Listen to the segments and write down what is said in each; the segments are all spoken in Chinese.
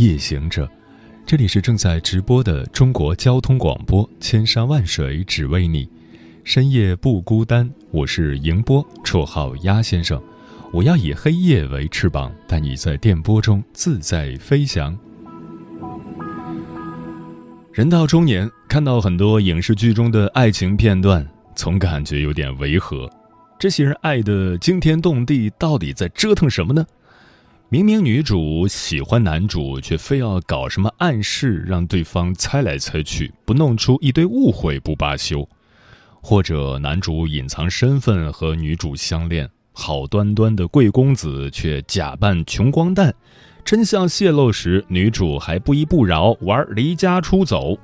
夜行者，这里是正在直播的中国交通广播，千山万水只为你，深夜不孤单。我是迎波，绰号鸭先生。我要以黑夜为翅膀，带你在电波中自在飞翔。人到中年，看到很多影视剧中的爱情片段，总感觉有点违和。这些人爱的惊天动地，到底在折腾什么呢？明明女主喜欢男主，却非要搞什么暗示，让对方猜来猜去，不弄出一堆误会不罢休；或者男主隐藏身份和女主相恋，好端端的贵公子却假扮穷光蛋，真相泄露时，女主还不依不饶玩离家出走；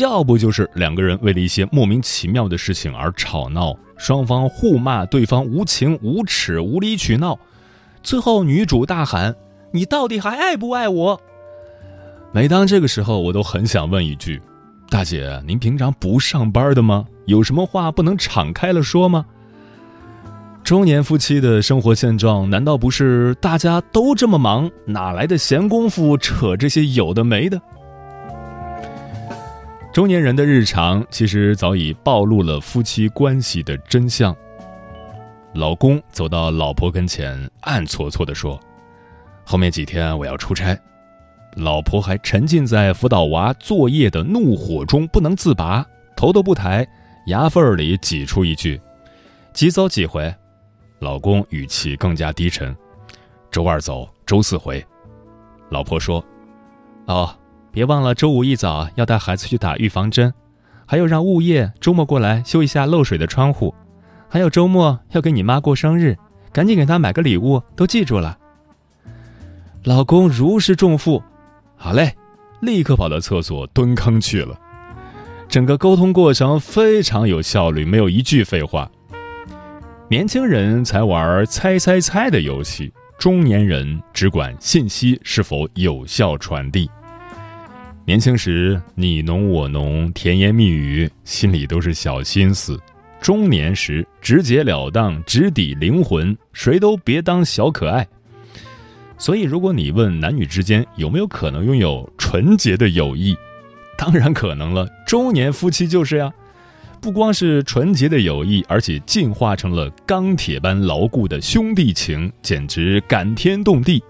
要不就是两个人为了一些莫名其妙的事情而吵闹，双方互骂对方无情无耻、无理取闹。最后，女主大喊：“你到底还爱不爱我？”每当这个时候，我都很想问一句：“大姐，您平常不上班的吗？有什么话不能敞开了说吗？”中年夫妻的生活现状，难道不是大家都这么忙，哪来的闲工夫扯这些有的没的？中年人的日常，其实早已暴露了夫妻关系的真相。老公走到老婆跟前，暗搓搓地说：“后面几天我要出差。”老婆还沉浸在辅导娃作业的怒火中不能自拔，头都不抬，牙缝里挤出一句：“几走几回？”老公语气更加低沉：“周二走，周四回。”老婆说：“哦，别忘了周五一早要带孩子去打预防针，还有让物业周末过来修一下漏水的窗户。”还有周末要给你妈过生日，赶紧给她买个礼物，都记住了。老公如释重负，好嘞，立刻跑到厕所蹲坑去了。整个沟通过程非常有效率，没有一句废话。年轻人才玩猜猜猜的游戏，中年人只管信息是否有效传递。年轻时你侬我侬，甜言蜜语，心里都是小心思。中年时直截了当，直抵灵魂，谁都别当小可爱。所以，如果你问男女之间有没有可能拥有纯洁的友谊，当然可能了。中年夫妻就是呀，不光是纯洁的友谊，而且进化成了钢铁般牢固的兄弟情，简直感天动地。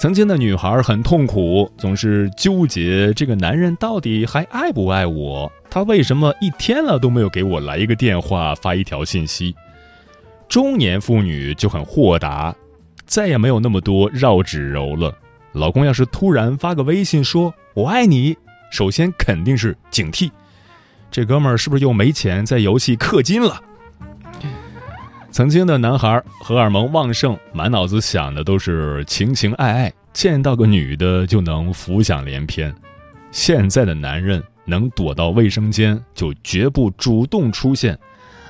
曾经的女孩很痛苦，总是纠结这个男人到底还爱不爱我。他为什么一天了都没有给我来一个电话、发一条信息？中年妇女就很豁达，再也没有那么多绕指柔了。老公要是突然发个微信说“我爱你”，首先肯定是警惕，这哥们儿是不是又没钱在游戏氪金了？曾经的男孩荷尔蒙旺盛，满脑子想的都是情情爱爱，见到个女的就能浮想联翩。现在的男人。能躲到卫生间就绝不主动出现，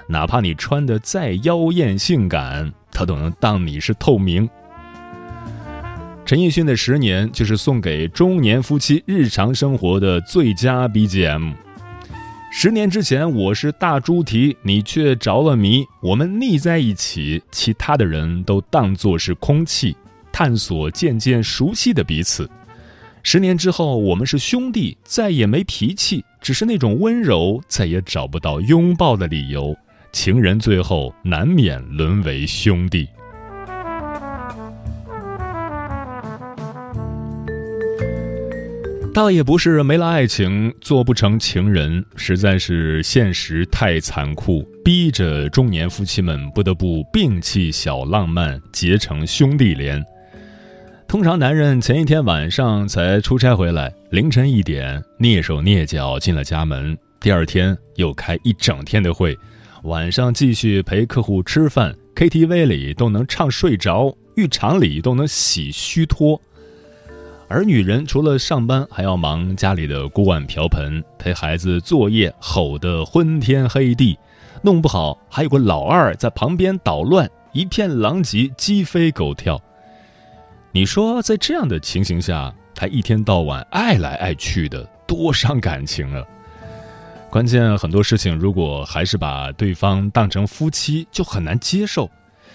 哪怕你穿的再妖艳性感，他都能当你是透明。陈奕迅的《十年》就是送给中年夫妻日常生活的最佳 BGM。十年之前我是大猪蹄，你却着了迷，我们腻在一起，其他的人都当作是空气，探索渐渐熟悉的彼此。十年之后，我们是兄弟，再也没脾气，只是那种温柔，再也找不到拥抱的理由。情人最后难免沦为兄弟。倒也不是没了爱情做不成情人，实在是现实太残酷，逼着中年夫妻们不得不摒弃小浪漫，结成兄弟连。通常男人前一天晚上才出差回来，凌晨一点蹑手蹑脚进了家门，第二天又开一整天的会，晚上继续陪客户吃饭，KTV 里都能唱睡着，浴场里都能洗虚脱。而女人除了上班，还要忙家里的锅碗瓢盆，陪孩子作业，吼得昏天黑地，弄不好还有个老二在旁边捣乱，一片狼藉，鸡飞狗跳。你说，在这样的情形下，他一天到晚爱来爱去的，多伤感情啊！关键很多事情，如果还是把对方当成夫妻，就很难接受；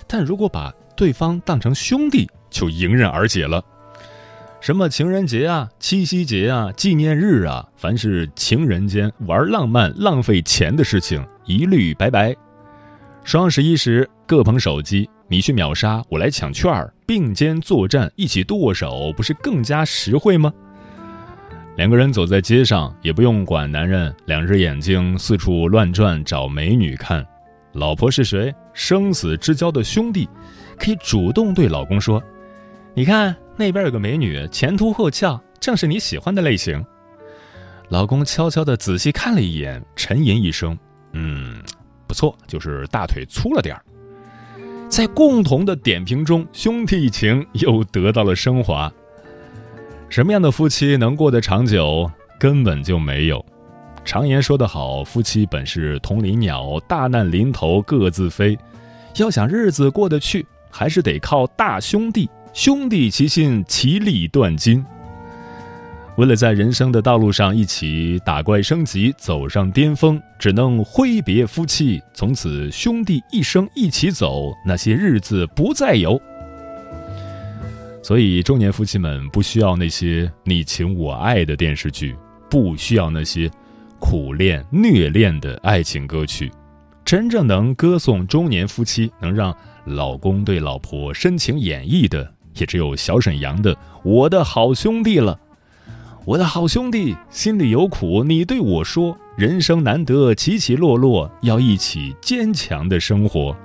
但如果把对方当成兄弟，就迎刃而解了。什么情人节啊、七夕节啊、纪念日啊，凡是情人间玩浪漫、浪费钱的事情，一律拜拜。双十一时各捧手机，你去秒杀，我来抢券儿，并肩作战，一起剁手，不是更加实惠吗？两个人走在街上，也不用管男人两只眼睛四处乱转找美女看。老婆是谁？生死之交的兄弟，可以主动对老公说：“你看。”那边有个美女，前凸后翘，正是你喜欢的类型。老公悄悄地仔细看了一眼，沉吟一声：“嗯，不错，就是大腿粗了点儿。”在共同的点评中，兄弟情又得到了升华。什么样的夫妻能过得长久？根本就没有。常言说得好：“夫妻本是同林鸟，大难临头各自飞。”要想日子过得去，还是得靠大兄弟。兄弟齐心，其利断金。为了在人生的道路上一起打怪升级，走上巅峰，只能挥别夫妻，从此兄弟一生一起走，那些日子不再有。所以，中年夫妻们不需要那些你情我爱的电视剧，不需要那些苦恋虐恋的爱情歌曲，真正能歌颂中年夫妻，能让老公对老婆深情演绎的。也只有小沈阳的《我的好兄弟》了，我的好兄弟心里有苦，你对我说，人生难得起起落落，要一起坚强的生活。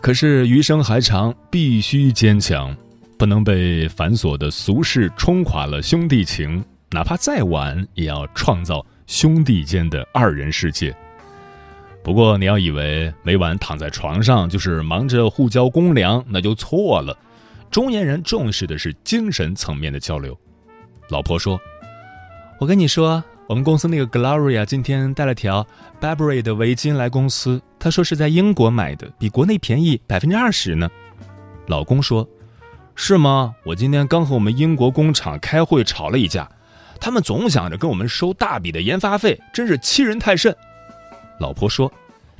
可是余生还长，必须坚强，不能被繁琐的俗事冲垮了兄弟情，哪怕再晚，也要创造兄弟间的二人世界。不过，你要以为每晚躺在床上就是忙着互交公粮，那就错了。中年人重视的是精神层面的交流。老婆说：“我跟你说，我们公司那个 Gloria 今天带了条 Burberry 的围巾来公司，她说是在英国买的，比国内便宜百分之二十呢。”老公说：“是吗？我今天刚和我们英国工厂开会吵了一架，他们总想着跟我们收大笔的研发费，真是欺人太甚。”老婆说：“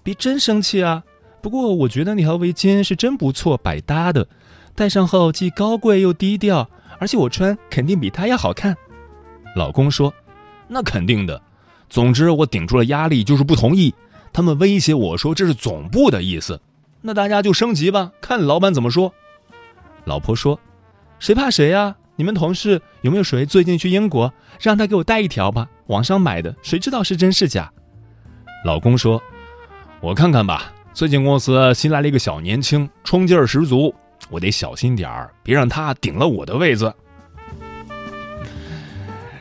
别真生气啊！不过我觉得那条围巾是真不错，百搭的，戴上后既高贵又低调，而且我穿肯定比她要好看。”老公说：“那肯定的。总之，我顶住了压力，就是不同意。他们威胁我说这是总部的意思，那大家就升级吧，看老板怎么说。”老婆说：“谁怕谁呀？你们同事有没有谁最近去英国？让他给我带一条吧，网上买的，谁知道是真是假？”老公说：“我看看吧，最近公司新来了一个小年轻，冲劲儿十足，我得小心点儿，别让他顶了我的位子。”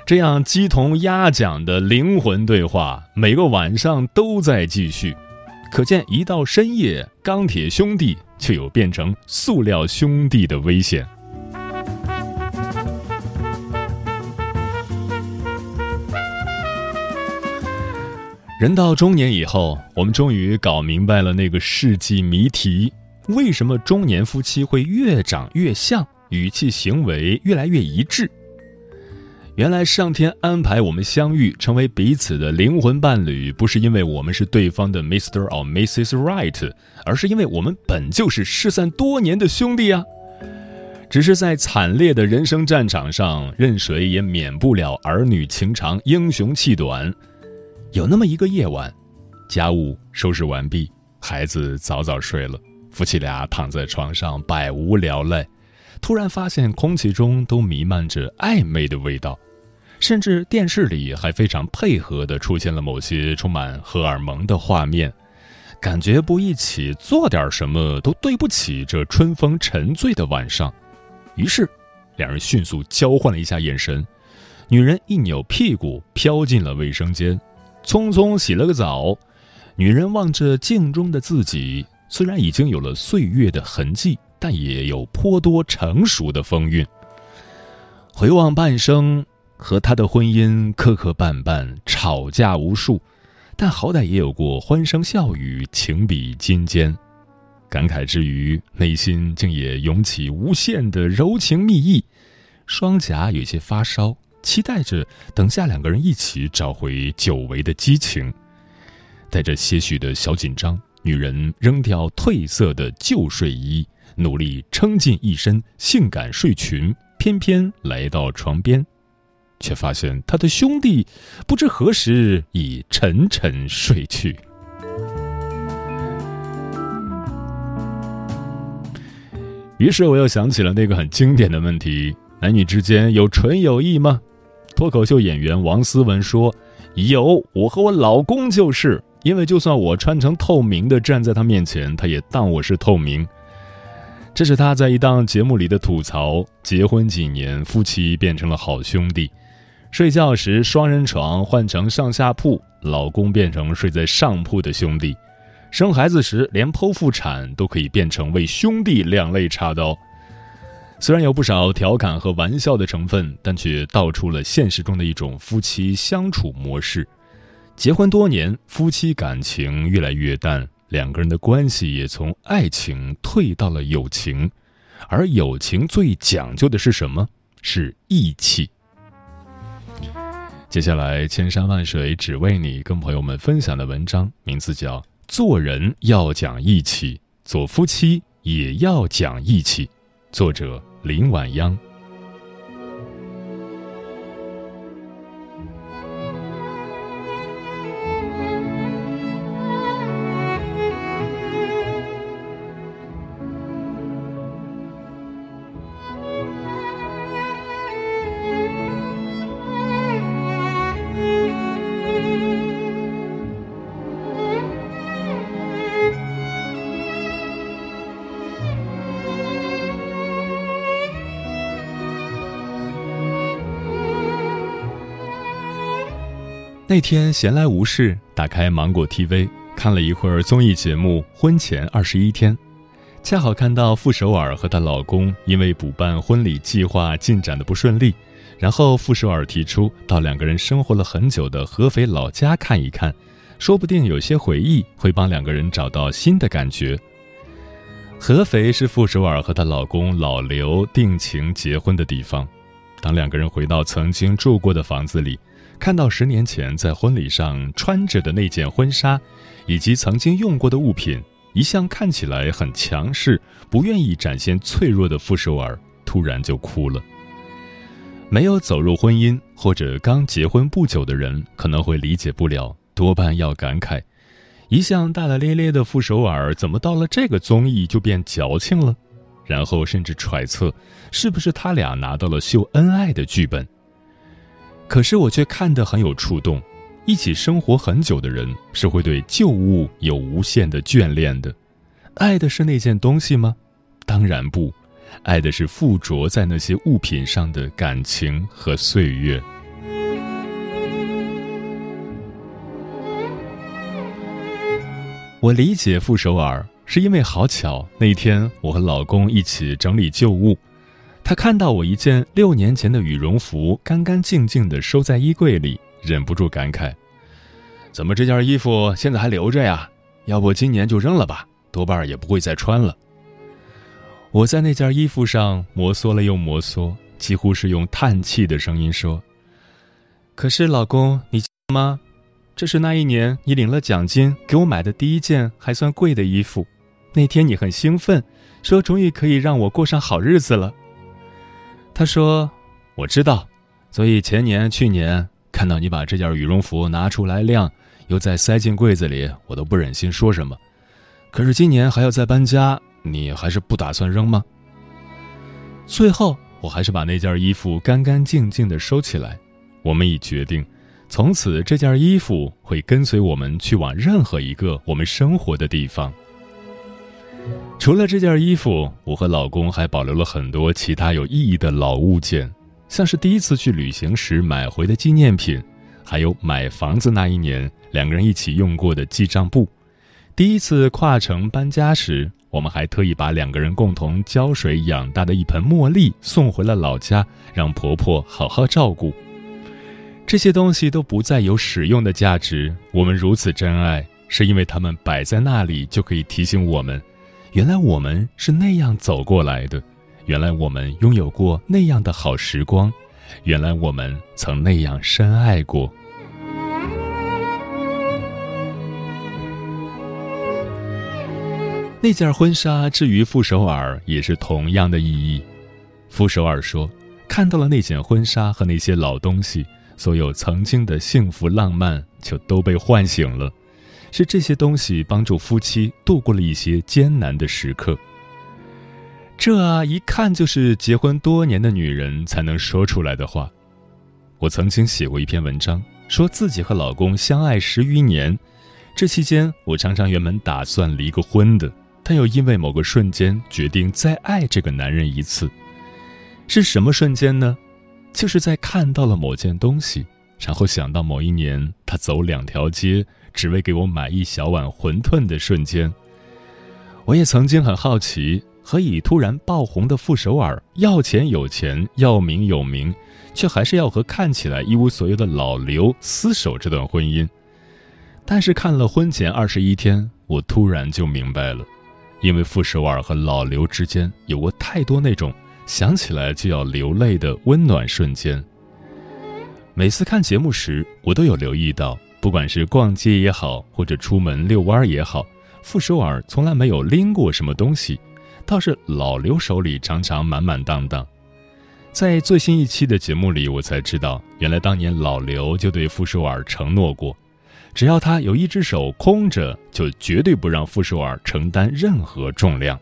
这样鸡同鸭讲的灵魂对话，每个晚上都在继续，可见一到深夜，钢铁兄弟就有变成塑料兄弟的危险。人到中年以后，我们终于搞明白了那个世纪谜题：为什么中年夫妻会越长越像，语气行为越来越一致？原来上天安排我们相遇，成为彼此的灵魂伴侣，不是因为我们是对方的 Mr. or Mrs. Right，而是因为我们本就是失散多年的兄弟啊！只是在惨烈的人生战场上，任谁也免不了儿女情长，英雄气短。有那么一个夜晚，家务收拾完毕，孩子早早睡了，夫妻俩躺在床上百无聊赖，突然发现空气中都弥漫着暧昧的味道，甚至电视里还非常配合的出现了某些充满荷尔蒙的画面，感觉不一起做点什么都对不起这春风沉醉的晚上，于是，两人迅速交换了一下眼神，女人一扭屁股飘进了卫生间。匆匆洗了个澡，女人望着镜中的自己，虽然已经有了岁月的痕迹，但也有颇多成熟的风韵。回望半生，和他的婚姻磕磕绊绊，吵架无数，但好歹也有过欢声笑语，情比金坚。感慨之余，内心竟也涌起无限的柔情蜜意，双颊有些发烧，期待着等下两个人一起找回久违的激情。带着些许的小紧张，女人扔掉褪色的旧睡衣，努力撑进一身性感睡裙，翩翩来到床边，却发现她的兄弟不知何时已沉沉睡去。于是我又想起了那个很经典的问题：男女之间有纯友谊吗？脱口秀演员王思文说：“有，我和我老公就是，因为就算我穿成透明的站在他面前，他也当我是透明。”这是他在一档节目里的吐槽。结婚几年，夫妻变成了好兄弟，睡觉时双人床换成上下铺，老公变成睡在上铺的兄弟。生孩子时，连剖腹产都可以变成为兄弟两肋插刀。虽然有不少调侃和玩笑的成分，但却道出了现实中的一种夫妻相处模式。结婚多年，夫妻感情越来越淡，两个人的关系也从爱情退到了友情。而友情最讲究的是什么？是义气。接下来，千山万水只为你，跟朋友们分享的文章名字叫。做人要讲义气，做夫妻也要讲义气。作者林晚央。那天闲来无事，打开芒果 TV 看了一会儿综艺节目《婚前二十一天》，恰好看到傅首尔和她老公因为补办婚礼计划进展的不顺利，然后傅首尔提出到两个人生活了很久的合肥老家看一看，说不定有些回忆会帮两个人找到新的感觉。合肥是傅首尔和她老公老刘定情结婚的地方，当两个人回到曾经住过的房子里。看到十年前在婚礼上穿着的那件婚纱，以及曾经用过的物品，一向看起来很强势、不愿意展现脆弱的傅首尔突然就哭了。没有走入婚姻或者刚结婚不久的人可能会理解不了，多半要感慨：一向大大咧咧的傅首尔怎么到了这个综艺就变矫情了？然后甚至揣测，是不是他俩拿到了秀恩爱的剧本？可是我却看得很有触动，一起生活很久的人是会对旧物有无限的眷恋的，爱的是那件东西吗？当然不，爱的是附着在那些物品上的感情和岁月。我理解傅首尔，是因为好巧那天我和老公一起整理旧物。他看到我一件六年前的羽绒服干干净净的收在衣柜里，忍不住感慨：“怎么这件衣服现在还留着呀？要不今年就扔了吧，多半也不会再穿了。”我在那件衣服上摩挲了又摩挲，几乎是用叹气的声音说：“可是老公，你吗？这是那一年你领了奖金给我买的第一件还算贵的衣服，那天你很兴奋，说终于可以让我过上好日子了。”他说：“我知道，所以前年、去年看到你把这件羽绒服拿出来晾，又再塞进柜子里，我都不忍心说什么。可是今年还要再搬家，你还是不打算扔吗？”最后，我还是把那件衣服干干净净的收起来。我们已决定，从此这件衣服会跟随我们去往任何一个我们生活的地方。除了这件衣服，我和老公还保留了很多其他有意义的老物件，像是第一次去旅行时买回的纪念品，还有买房子那一年两个人一起用过的记账簿。第一次跨城搬家时，我们还特意把两个人共同浇水养大的一盆茉莉送回了老家，让婆婆好好照顾。这些东西都不再有使用的价值，我们如此珍爱，是因为它们摆在那里就可以提醒我们，原来我们是那样走过来的，原来我们拥有过那样的好时光，原来我们曾那样深爱过。那件婚纱至于傅首尔也是同样的意义。傅首尔说：“看到了那件婚纱和那些老东西，所有曾经的幸福浪漫就都被唤醒了。是这些东西帮助夫妻度过了一些艰难的时刻。”这，一看就是结婚多年的女人才能说出来的话。我曾经写过一篇文章，说自己和老公相爱十余年，这期间我常常原本打算离个婚的。但又因为某个瞬间决定再爱这个男人一次，是什么瞬间呢？就是在看到了某件东西，然后想到某一年他走两条街只为给我买一小碗馄饨的瞬间。我也曾经很好奇，何以突然爆红的傅首尔要钱有钱，要名有名，却还是要和看起来一无所有的老刘厮守这段婚姻。但是看了婚前二十一天，我突然就明白了。因为傅首尔和老刘之间有过太多那种想起来就要流泪的温暖瞬间。每次看节目时，我都有留意到，不管是逛街也好，或者出门遛弯也好，傅首尔从来没有拎过什么东西，倒是老刘手里常常满满当当。在最新一期的节目里，我才知道，原来当年老刘就对傅首尔承诺过。只要他有一只手空着，就绝对不让傅首尔承担任何重量。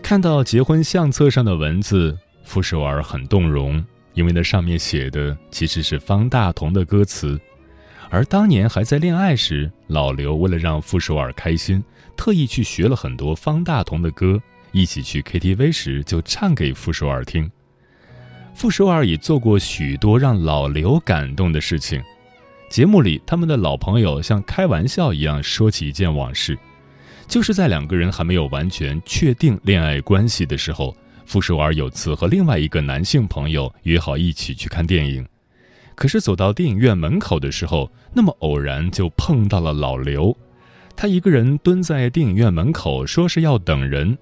看到结婚相册上的文字，傅首尔很动容，因为那上面写的其实是方大同的歌词。而当年还在恋爱时，老刘为了让傅首尔开心，特意去学了很多方大同的歌，一起去 KTV 时就唱给傅首尔听。傅首尔也做过许多让老刘感动的事情。节目里，他们的老朋友像开玩笑一样说起一件往事，就是在两个人还没有完全确定恋爱关系的时候，傅首尔有次和另外一个男性朋友约好一起去看电影，可是走到电影院门口的时候，那么偶然就碰到了老刘，他一个人蹲在电影院门口，说是要等人，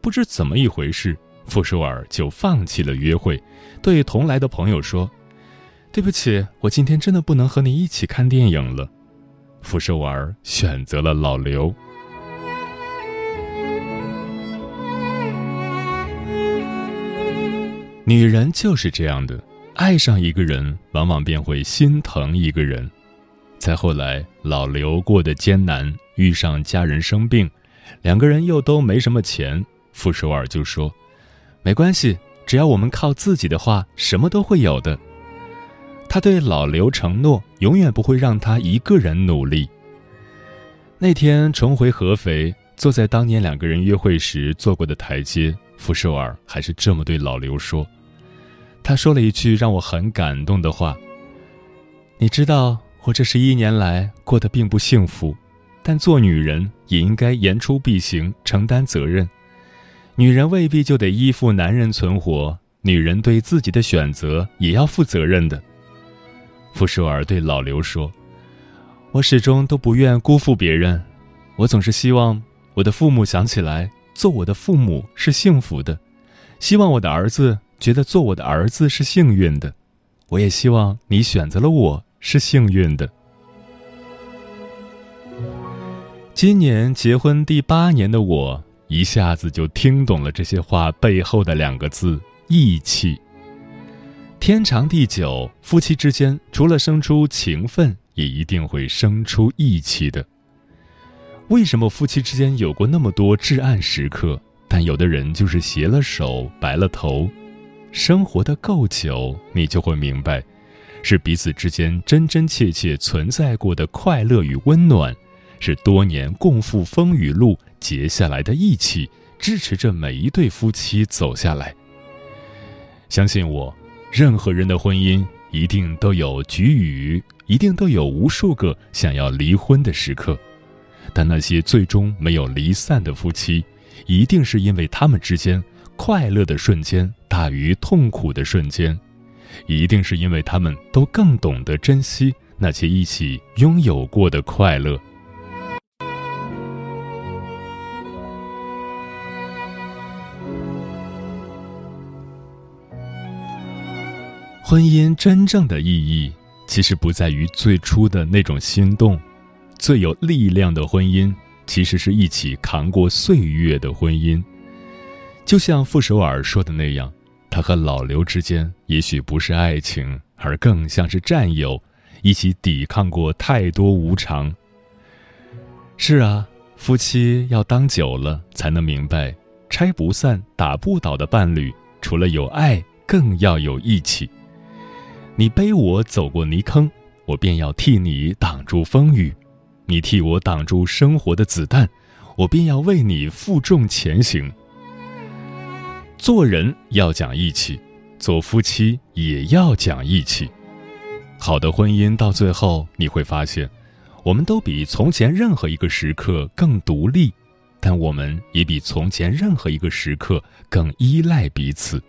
不知怎么一回事，傅首尔就放弃了约会，对同来的朋友说。对不起，我今天真的不能和你一起看电影了。傅首尔选择了老刘。女人就是这样的，爱上一个人，往往便会心疼一个人。再后来，老刘过得艰难，遇上家人生病，两个人又都没什么钱，傅首尔就说：“没关系，只要我们靠自己的话，什么都会有的。”他对老刘承诺，永远不会让他一个人努力。那天重回合肥，坐在当年两个人约会时坐过的台阶，傅首尔还是这么对老刘说。他说了一句让我很感动的话：“你知道，我这十一年来过得并不幸福，但做女人也应该言出必行，承担责任。女人未必就得依附男人存活，女人对自己的选择也要负责任的。”傅首尔对老刘说：“我始终都不愿辜负别人，我总是希望我的父母想起来做我的父母是幸福的，希望我的儿子觉得做我的儿子是幸运的，我也希望你选择了我是幸运的。”今年结婚第八年的我，一下子就听懂了这些话背后的两个字：义气。天长地久，夫妻之间除了生出情分，也一定会生出义气的。为什么夫妻之间有过那么多至暗时刻，但有的人就是携了手，白了头？生活的够久，你就会明白，是彼此之间真真切切存在过的快乐与温暖，是多年共赴风雨路结下来的义气，支持着每一对夫妻走下来。相信我。任何人的婚姻一定都有局语，一定都有无数个想要离婚的时刻。但那些最终没有离散的夫妻，一定是因为他们之间快乐的瞬间大于痛苦的瞬间，一定是因为他们都更懂得珍惜那些一起拥有过的快乐。婚姻真正的意义，其实不在于最初的那种心动。最有力量的婚姻，其实是一起扛过岁月的婚姻。就像傅首尔说的那样，他和老刘之间也许不是爱情，而更像是战友，一起抵抗过太多无常。是啊，夫妻要当久了，才能明白，拆不散、打不倒的伴侣，除了有爱，更要有义气。你背我走过泥坑，我便要替你挡住风雨；你替我挡住生活的子弹，我便要为你负重前行。做人要讲义气，做夫妻也要讲义气。好的婚姻到最后，你会发现，我们都比从前任何一个时刻更独立，但我们也比从前任何一个时刻更依赖彼此。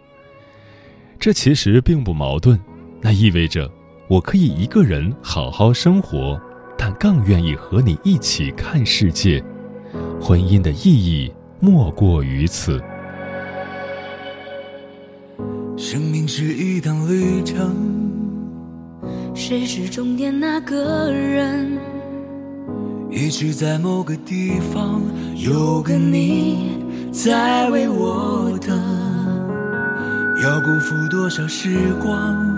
这其实并不矛盾。那意味着，我可以一个人好好生活，但更愿意和你一起看世界。婚姻的意义莫过于此。生命是一趟旅程，谁是终点那个人？也许在某个地方有个你在为我等，要辜负多少时光？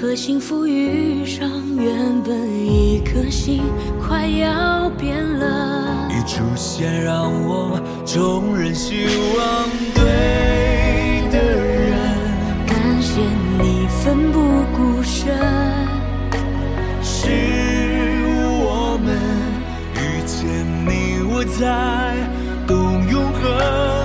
和幸福遇上。原本一颗心快要变了，一出现让我重燃希望。对的人，感谢你奋不顾身，是我们遇见你，我才懂永恒。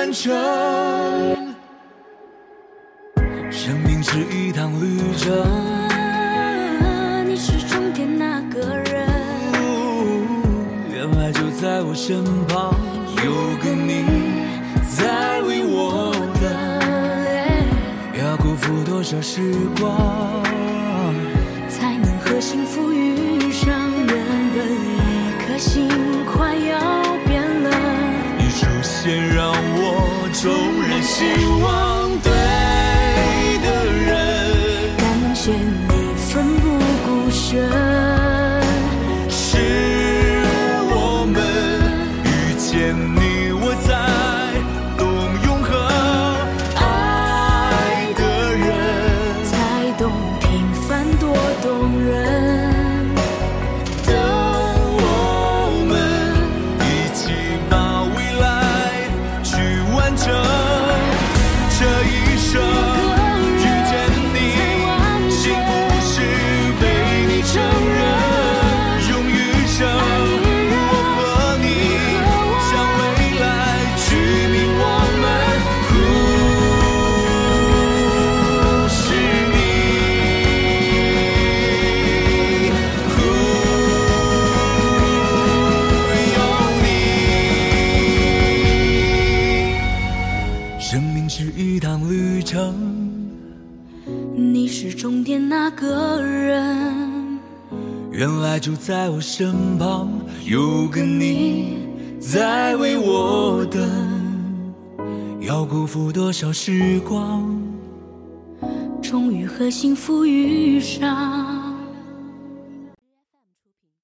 完成。生命是一趟旅程，你是终点那个人。原来就在我身旁，有个你在为我等。要辜负多少时光，才能和幸福遇上？原本一颗心人希就在我身旁，有个你在为我等。要辜负多少时光，终于和幸福遇上。